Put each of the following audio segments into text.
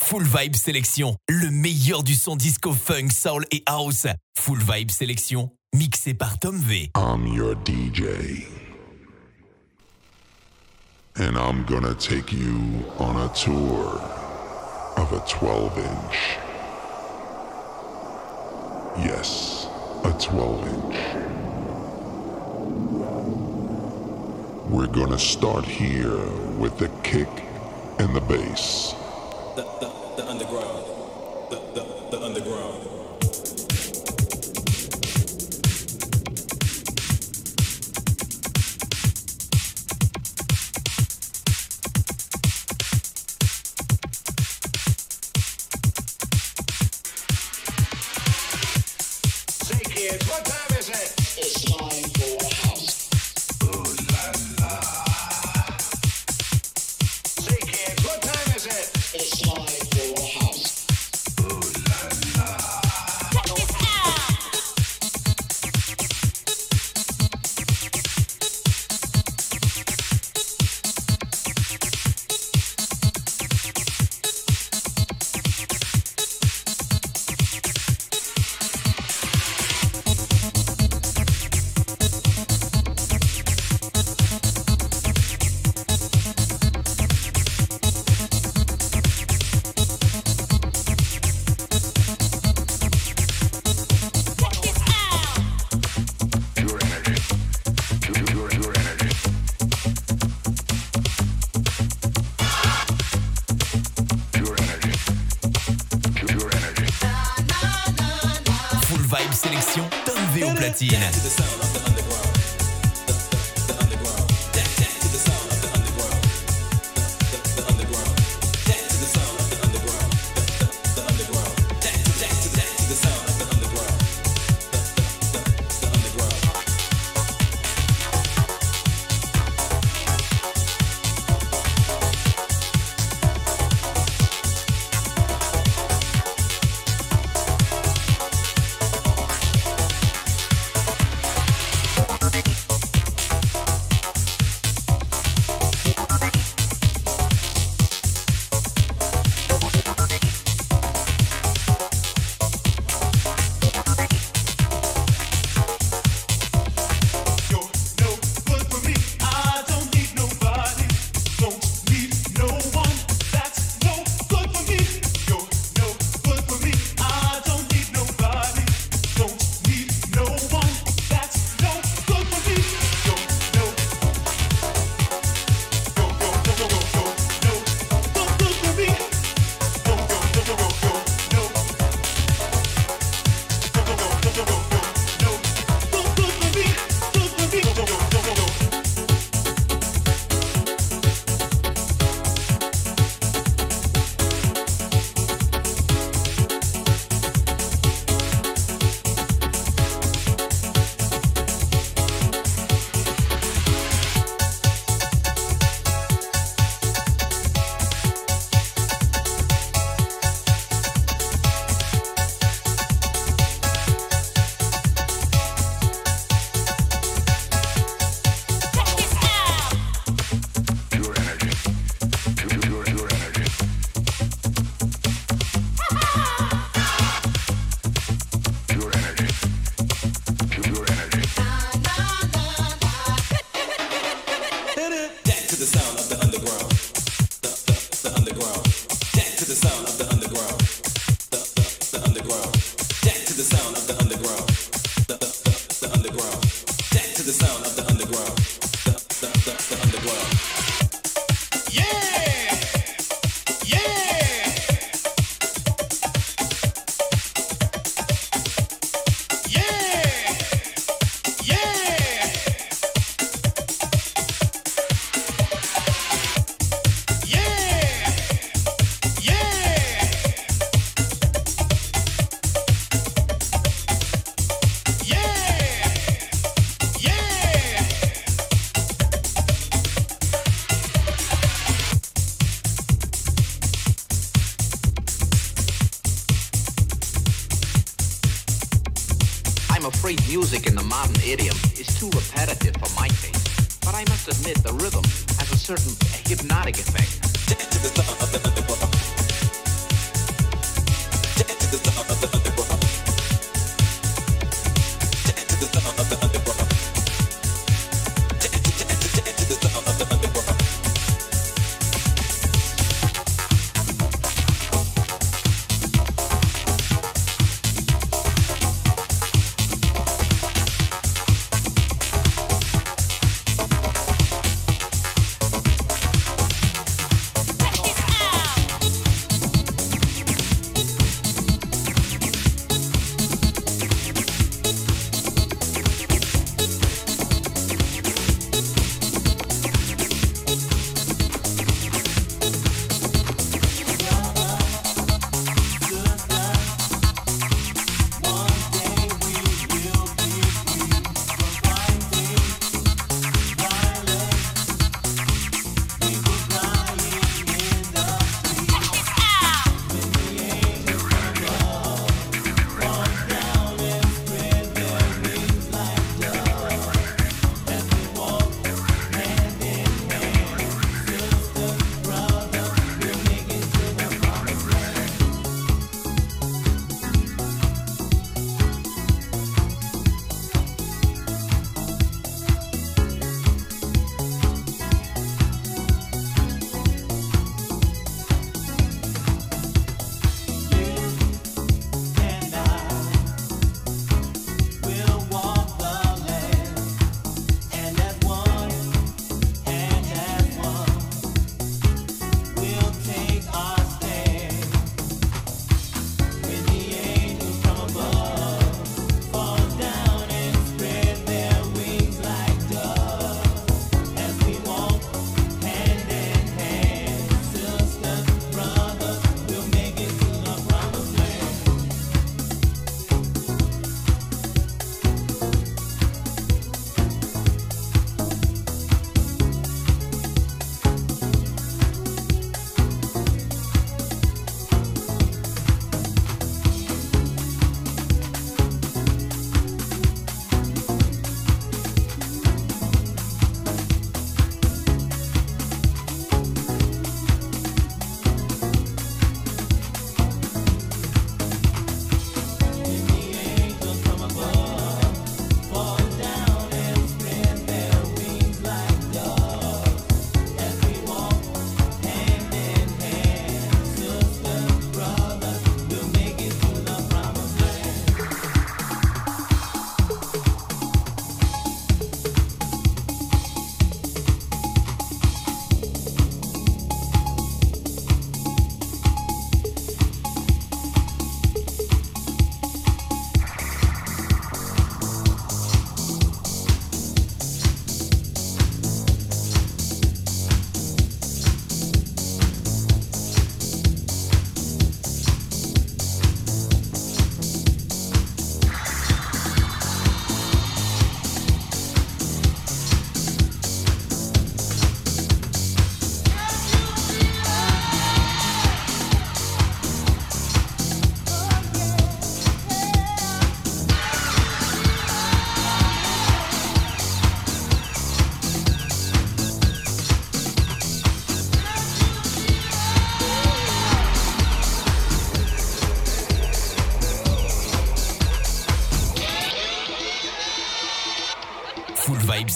Full Vibe Selection, le meilleur du son disco funk, soul et house. Full Vibe Selection, mixé par Tom V. I'm your DJ. And I'm gonna take you on a tour of a 12 inch. Yes, a 12 inch. We're gonna start here with the kick and the bass. the, the, the underground, the, the, the underground. the sound. of the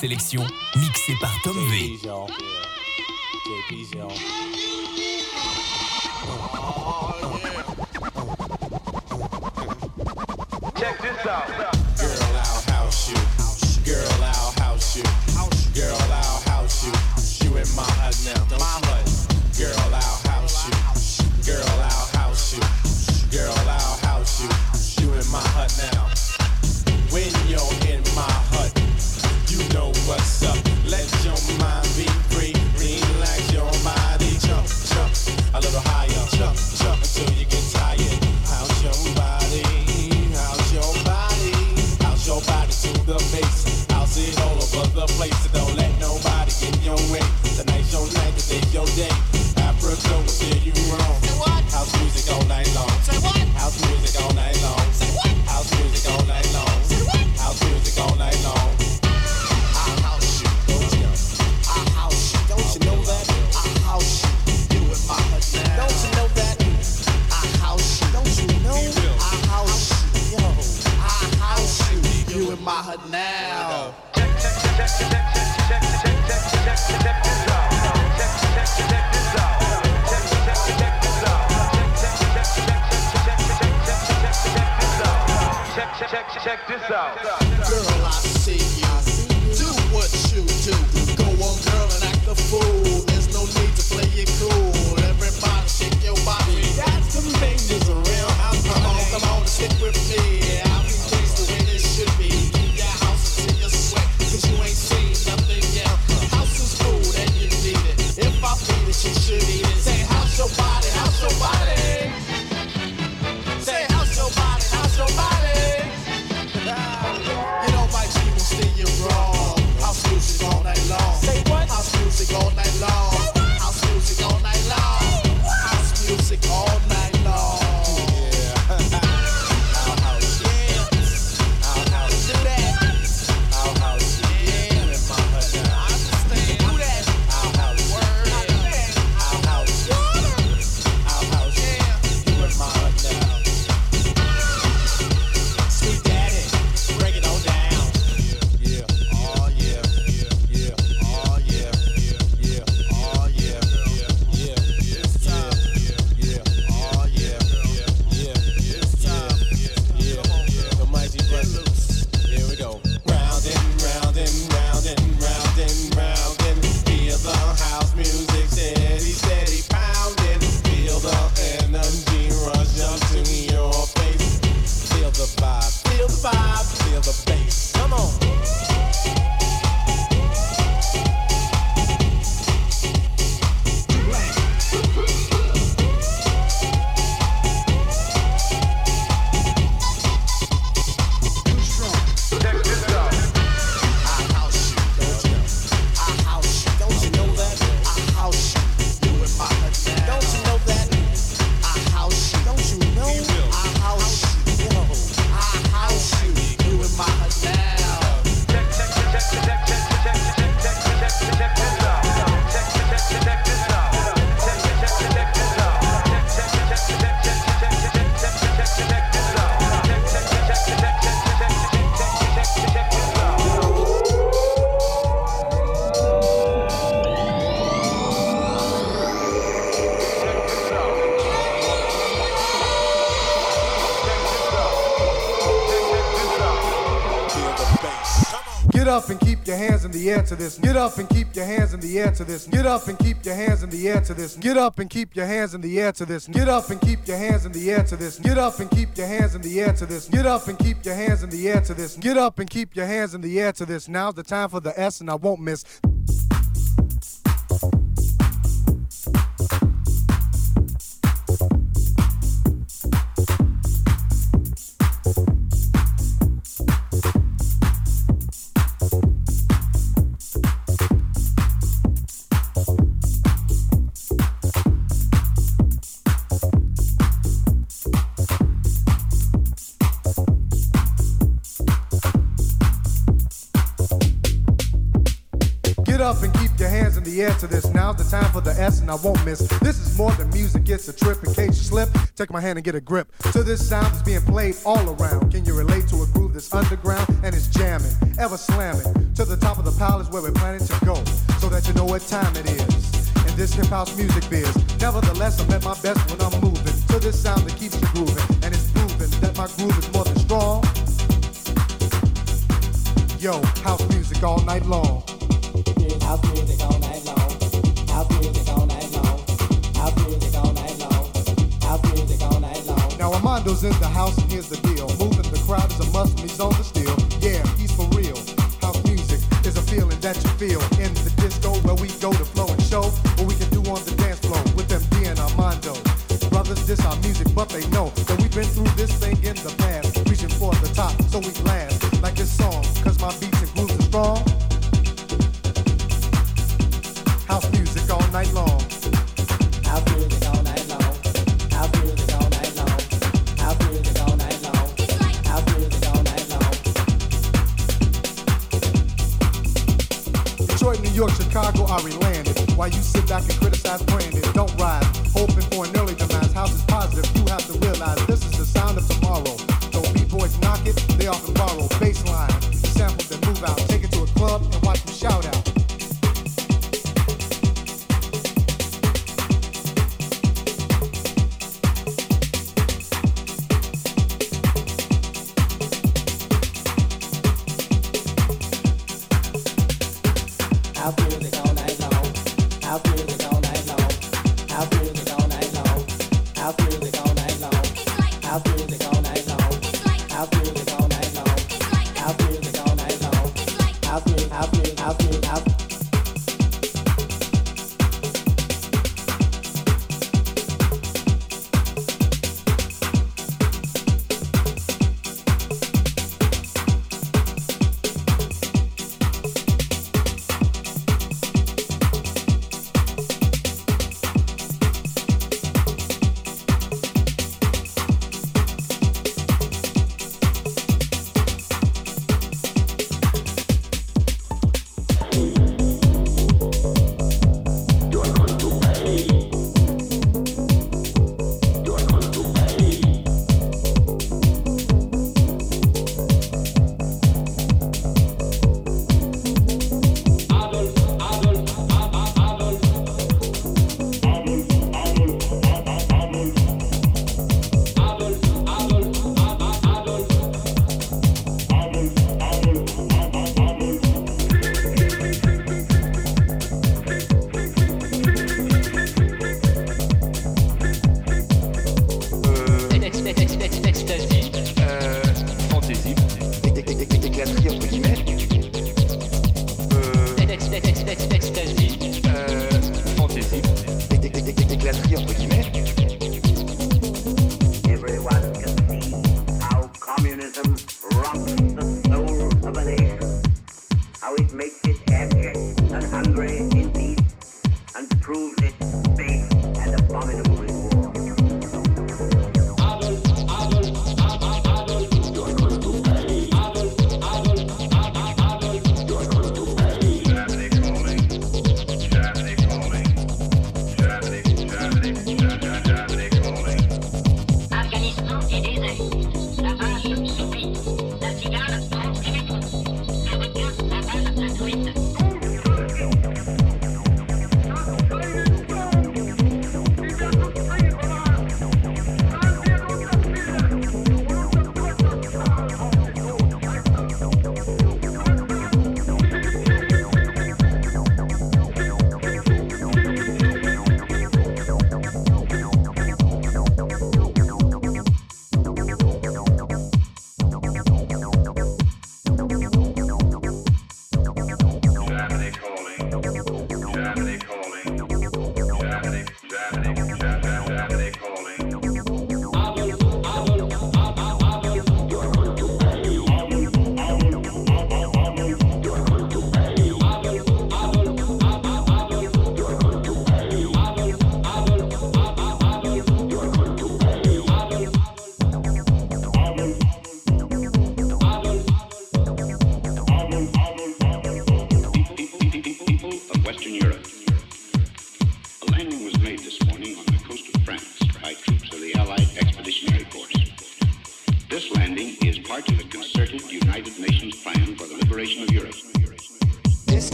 sélection mixée par Tom V. Check this out. Girl, I'll house you. Girl, I'll house you. Girl, I'll house you. You in my hut now. My hut. Girl, I'll house you. Girl, I'll house you. Girl, I'll house you. You in my hut now. to this. Get up and keep your hands in the air to this. Get up and keep your hands in the air to this. Get up and keep your hands in the air to this. Get up and keep your hands in the air to this. Get up and keep your hands in the air to this. Get up and keep your hands in the air to this. Get up and keep your hands in the air to this. Now's the time for the S and I won't miss. I won't miss. This is more than music, it's a trip. In case you slip, take my hand and get a grip. To this sound that's being played all around. Can you relate to a groove that's underground and it's jamming, ever slamming? To the top of the palace where we're planning to go, so that you know what time it is. In this hip house music biz. Nevertheless, I'm at my best when I'm moving to this sound that keeps you grooving, and it's proven that my groove is more than strong. Yo, house music all night long. House music all night long. House music all night long. Now Armando's in the house and here's the deal. Moving the crowd is a must and he's on the steel. Yeah, he's for real. House music is a feeling that you feel in the disco where we go to flow and show what we can do on the dance floor with them and Armando. Brothers, this our music, but they know that we've been through this thing in the past. Detroit, New York, Chicago, landed. While you sit back and criticize Brandon, don't rise. Hoping for an early demise. House is positive. You have to realize this is the sound of tomorrow. So B-boys knock it, they often borrow. Baseline, samples that move out. Take it to a club and watch them shout out.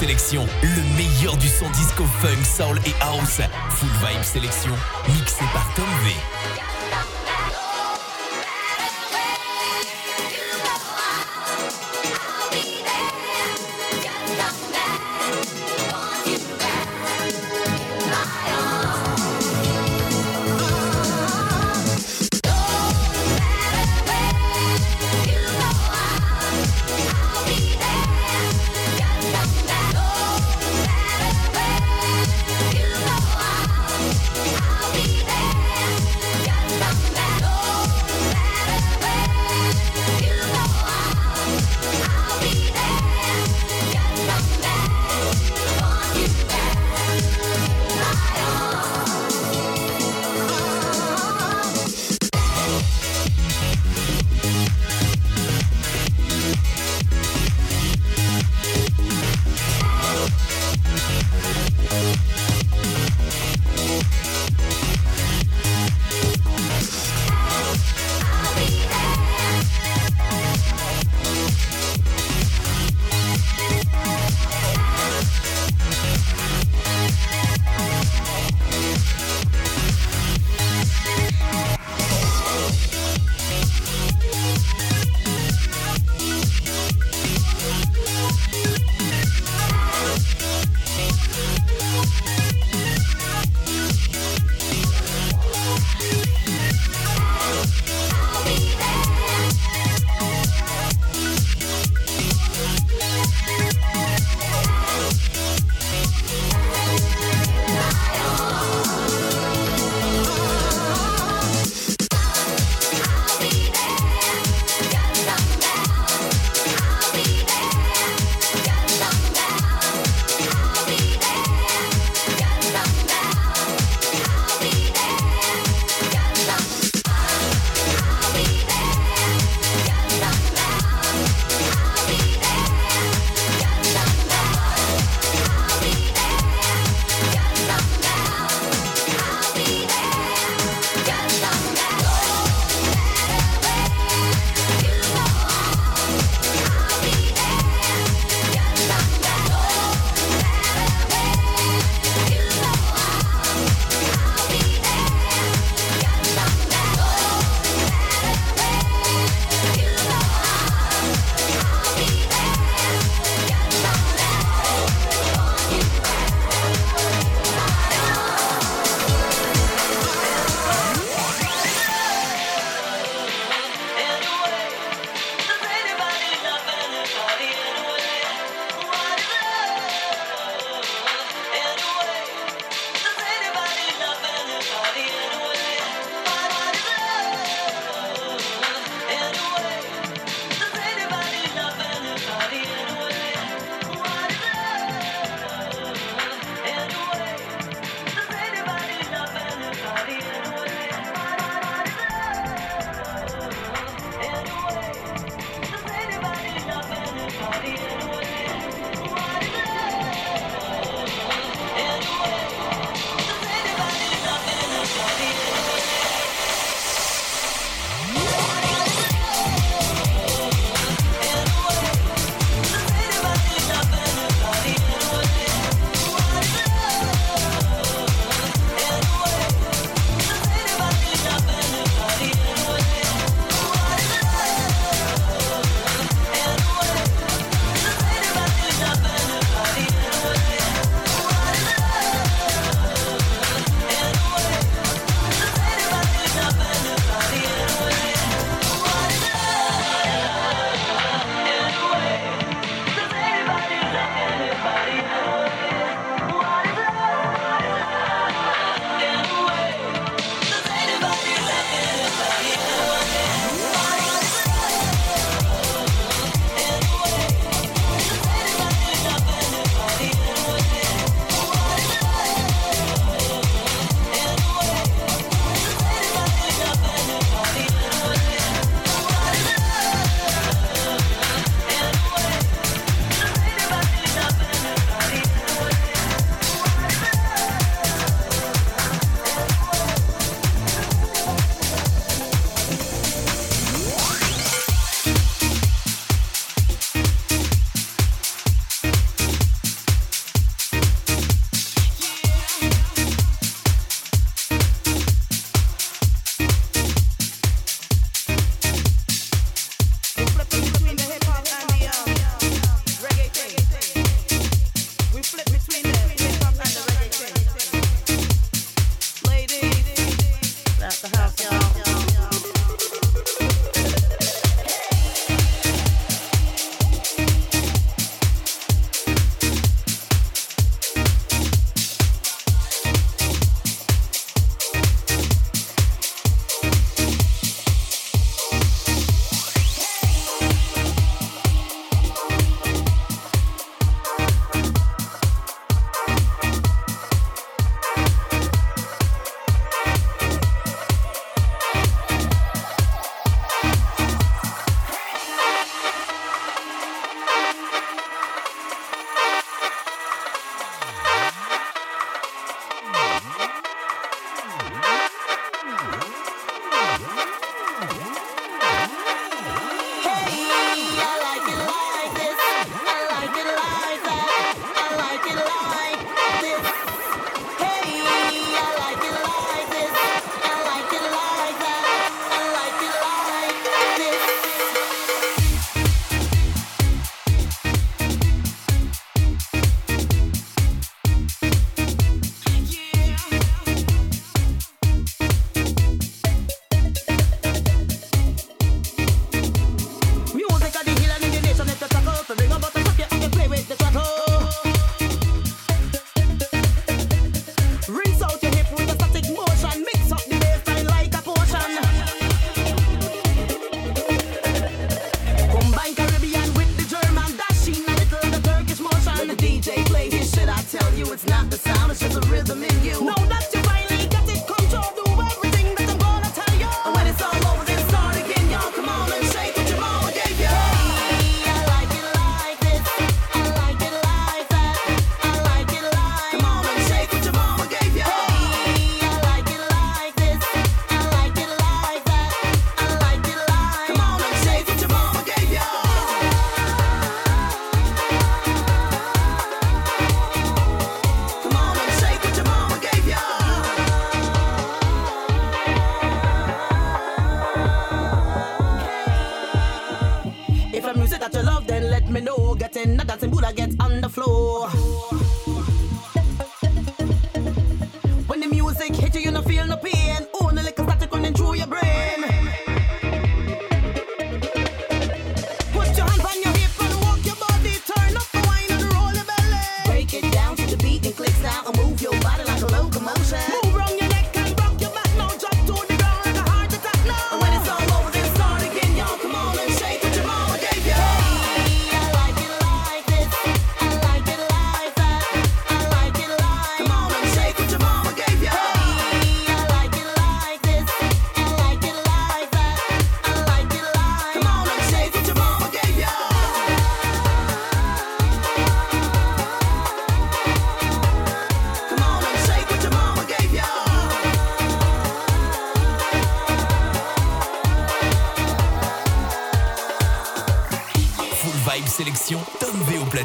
Le meilleur du son disco funk, soul et house. Full Vibe Sélection, mixé par Tom V.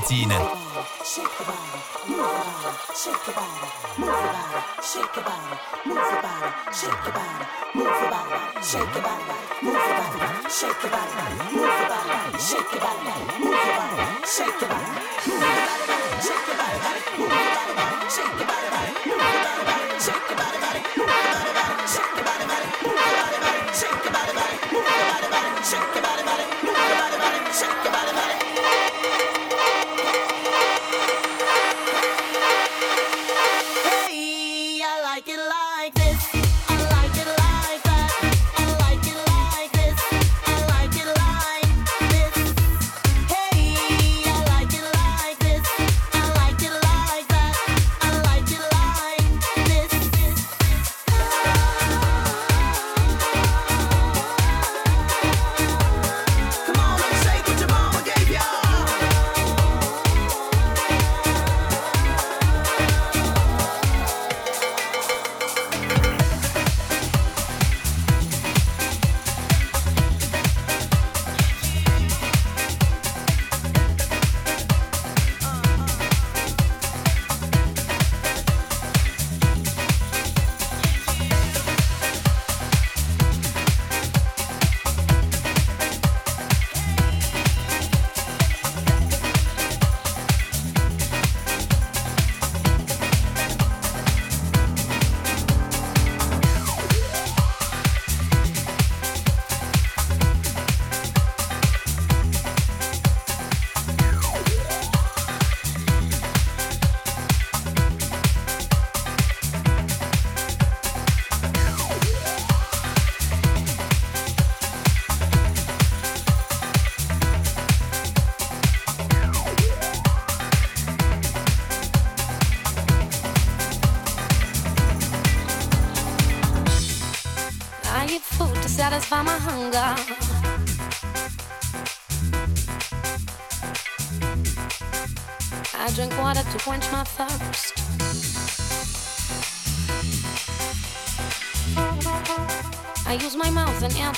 Argentina. Shake your body, body.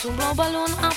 un glow balloon up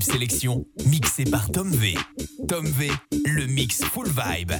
Sélection, mixé par Tom V. Tom V, le mix full vibe.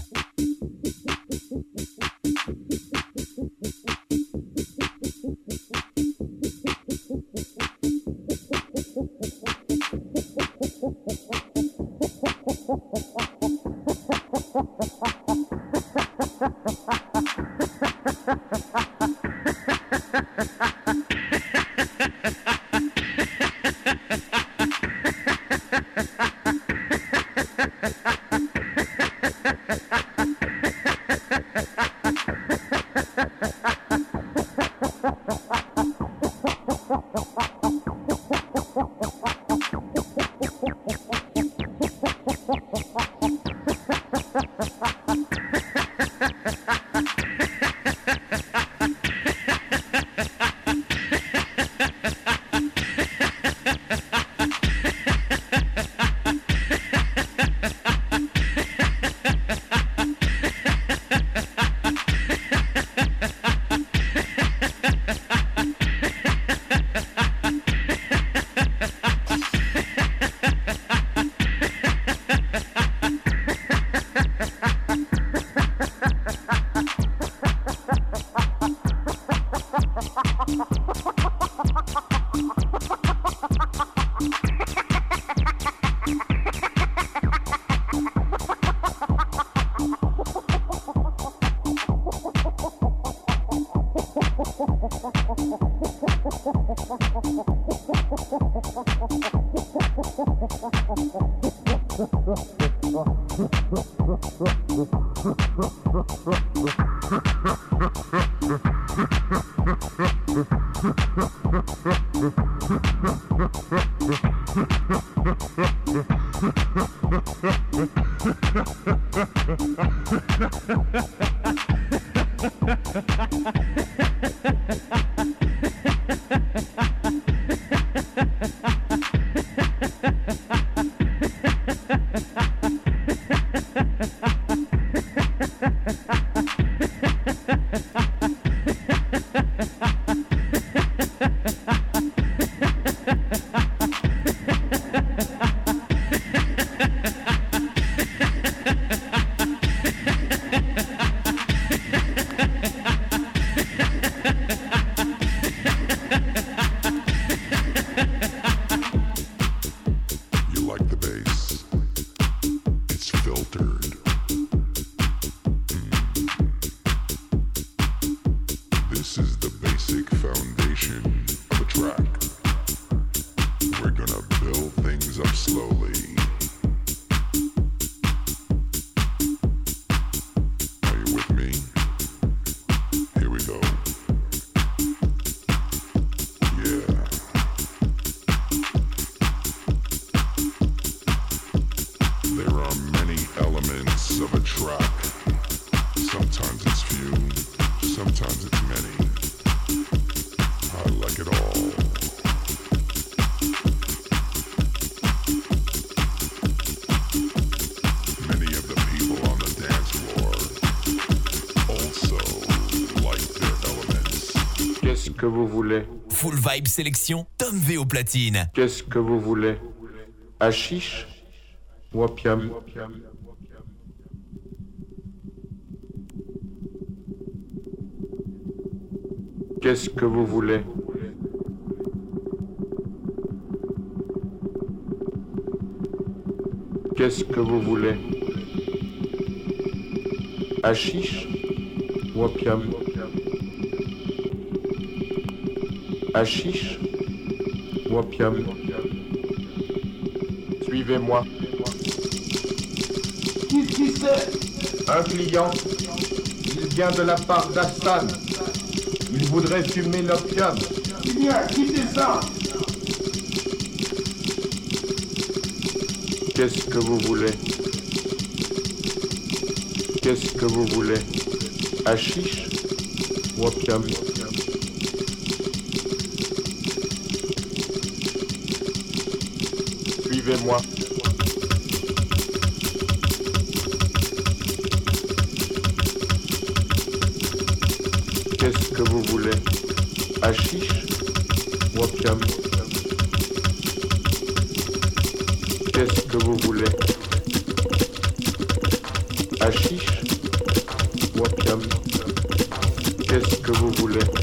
Que vous voulez. Full Vibe Sélection, Tom V au platine. Qu'est-ce que vous voulez? Hachiche ou opium? Qu'est-ce que vous voulez? Qu'est-ce que vous voulez? Hachiche ou opium? Hachiche ou opium Suivez-moi. Qui qui c'est Un client. Il vient de la part d'Assan. Il voudrait fumer l'opium. Viens, quittez ça Qu'est-ce que vous voulez? Qu'est-ce que vous voulez? Hachiche ou opium Suivez-moi. Qu'est-ce que vous voulez? Hachiche ou Qu'est-ce que vous voulez? Hachiche ou Qu'est-ce que vous voulez?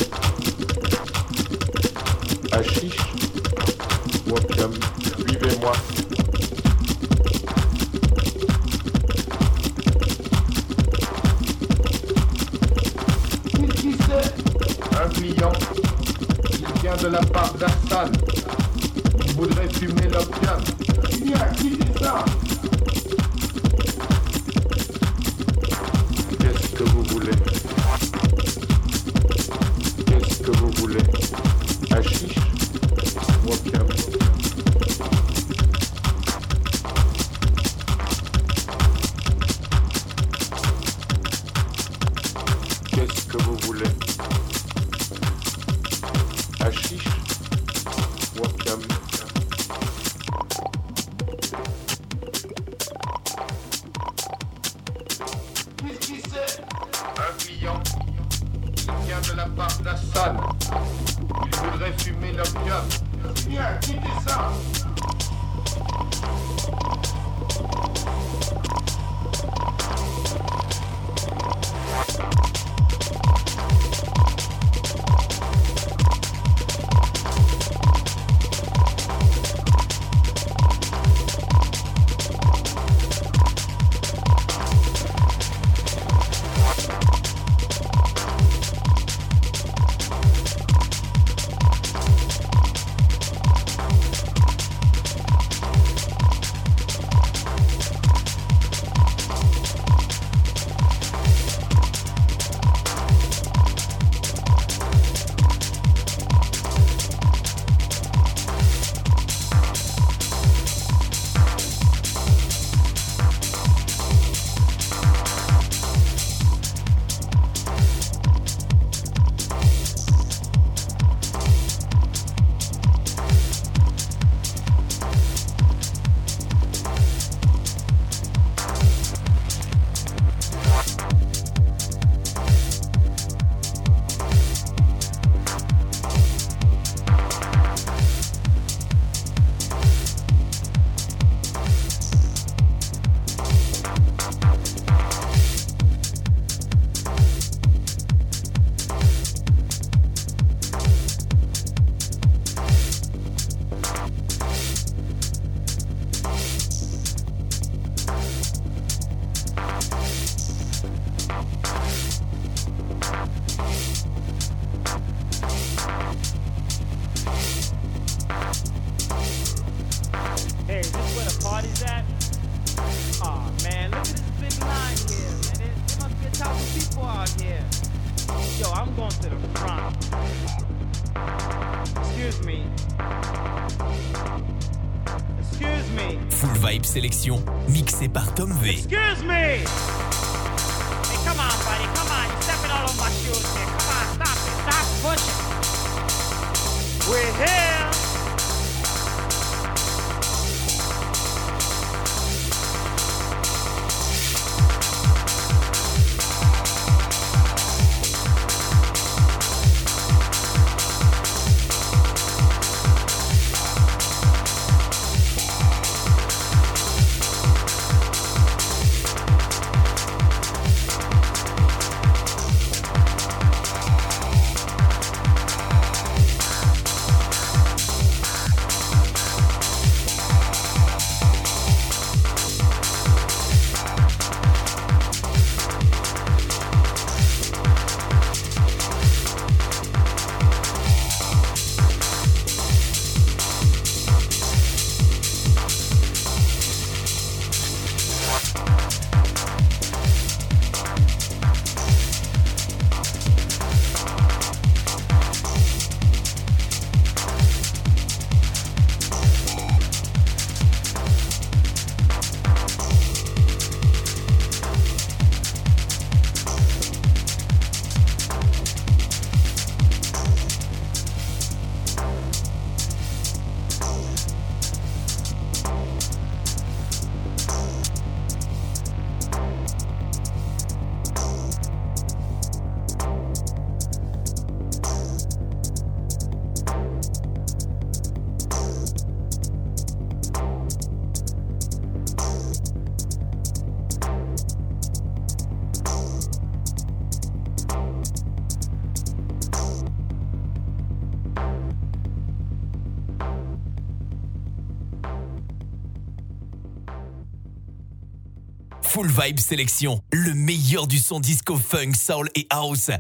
Cool Vibe Sélection, le meilleur du son disco funk, soul et house.